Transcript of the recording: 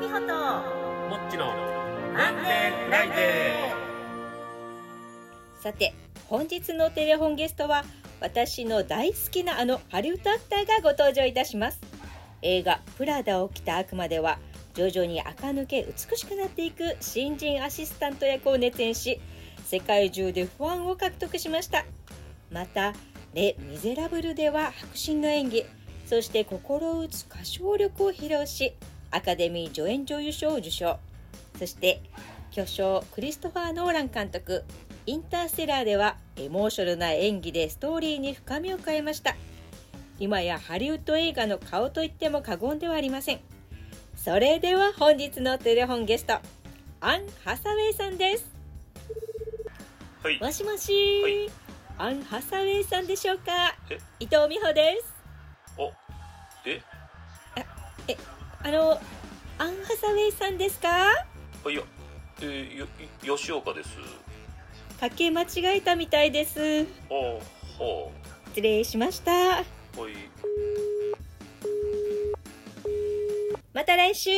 美穂ともっちのマンデー。フライデさて本日のテレフォンゲストは私の大好きなあのハリウッドアクターがご登場いたします。映画「プラダを着た悪魔」では徐々に垢抜け美しくなっていく新人アシスタント役を熱演し世界中でファンを獲得しました。また「レ・ミゼラブル」では迫真の演技そして心打つ歌唱力を披露しアカデミー助演女優賞を受賞。そして巨匠クリストファー・ノーラン監督。インターステラーではエモーショナルな演技でストーリーに深みを変えました。今やハリウッド映画の顔といっても過言ではありません。それでは本日のテレフォンゲストアン・ハサウェイさんです。はい。もしもし、はい。アン・ハサウェイさんでしょうか？え？伊藤美穂です。おえあのアン・ハサウェイさんですか？あいやえー、よよ吉岡です。かけ間違えたみたいです。あは失礼しました。あはい。また来週